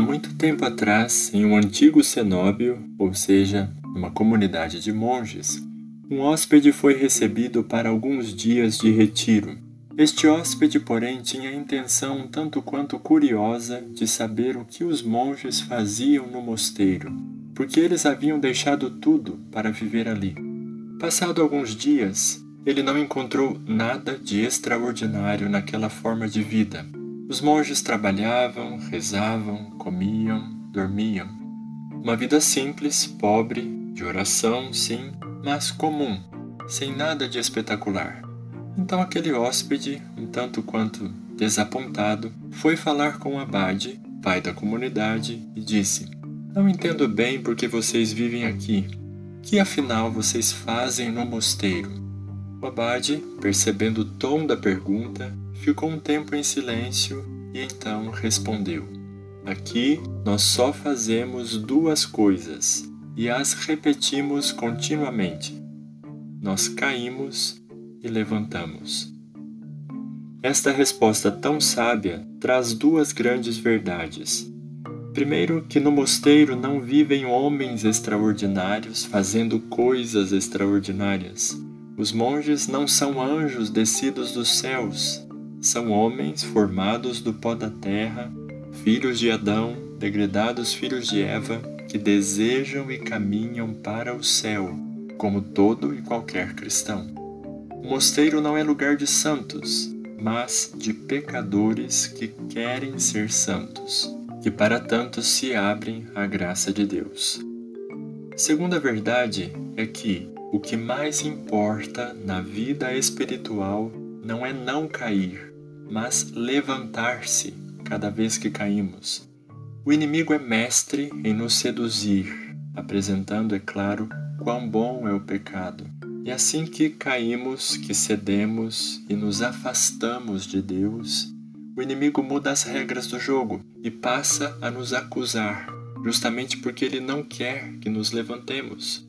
Há muito tempo atrás, em um antigo cenóbio, ou seja, uma comunidade de monges, um hóspede foi recebido para alguns dias de retiro. Este hóspede, porém, tinha a intenção tanto quanto curiosa de saber o que os monges faziam no mosteiro, porque eles haviam deixado tudo para viver ali. Passado alguns dias, ele não encontrou nada de extraordinário naquela forma de vida. Os monges trabalhavam, rezavam, comiam, dormiam. Uma vida simples, pobre, de oração, sim, mas comum, sem nada de espetacular. Então aquele hóspede, um tanto quanto desapontado, foi falar com o abade, pai da comunidade, e disse: Não entendo bem por que vocês vivem aqui. Que afinal vocês fazem no mosteiro? O abade, percebendo o tom da pergunta, ficou um tempo em silêncio e então respondeu: Aqui nós só fazemos duas coisas e as repetimos continuamente. Nós caímos e levantamos. Esta resposta tão sábia traz duas grandes verdades. Primeiro, que no mosteiro não vivem homens extraordinários fazendo coisas extraordinárias. Os monges não são anjos descidos dos céus, são homens formados do pó da terra, filhos de Adão, degredados filhos de Eva, que desejam e caminham para o céu, como todo e qualquer cristão. O mosteiro não é lugar de santos, mas de pecadores que querem ser santos, que para tanto se abrem à graça de Deus. Segunda verdade é que o que mais importa na vida espiritual não é não cair, mas levantar-se cada vez que caímos. O inimigo é mestre em nos seduzir, apresentando, é claro, quão bom é o pecado. E assim que caímos, que cedemos e nos afastamos de Deus, o inimigo muda as regras do jogo e passa a nos acusar, justamente porque ele não quer que nos levantemos.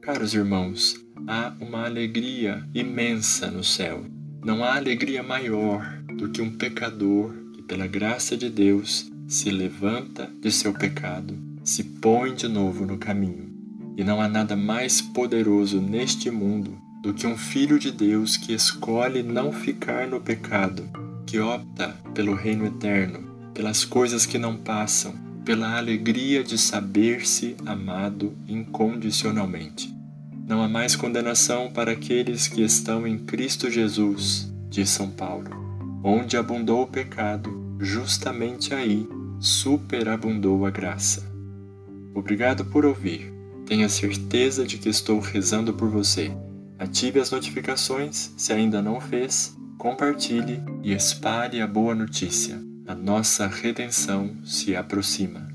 Caros irmãos, há uma alegria imensa no céu. Não há alegria maior do que um pecador que, pela graça de Deus, se levanta de seu pecado, se põe de novo no caminho. E não há nada mais poderoso neste mundo do que um filho de Deus que escolhe não ficar no pecado, que opta pelo reino eterno, pelas coisas que não passam, pela alegria de saber-se amado incondicionalmente. Não há mais condenação para aqueles que estão em Cristo Jesus, diz São Paulo. Onde abundou o pecado, justamente aí superabundou a graça. Obrigado por ouvir. Tenha certeza de que estou rezando por você. Ative as notificações se ainda não fez, compartilhe e espalhe a boa notícia. A nossa redenção se aproxima.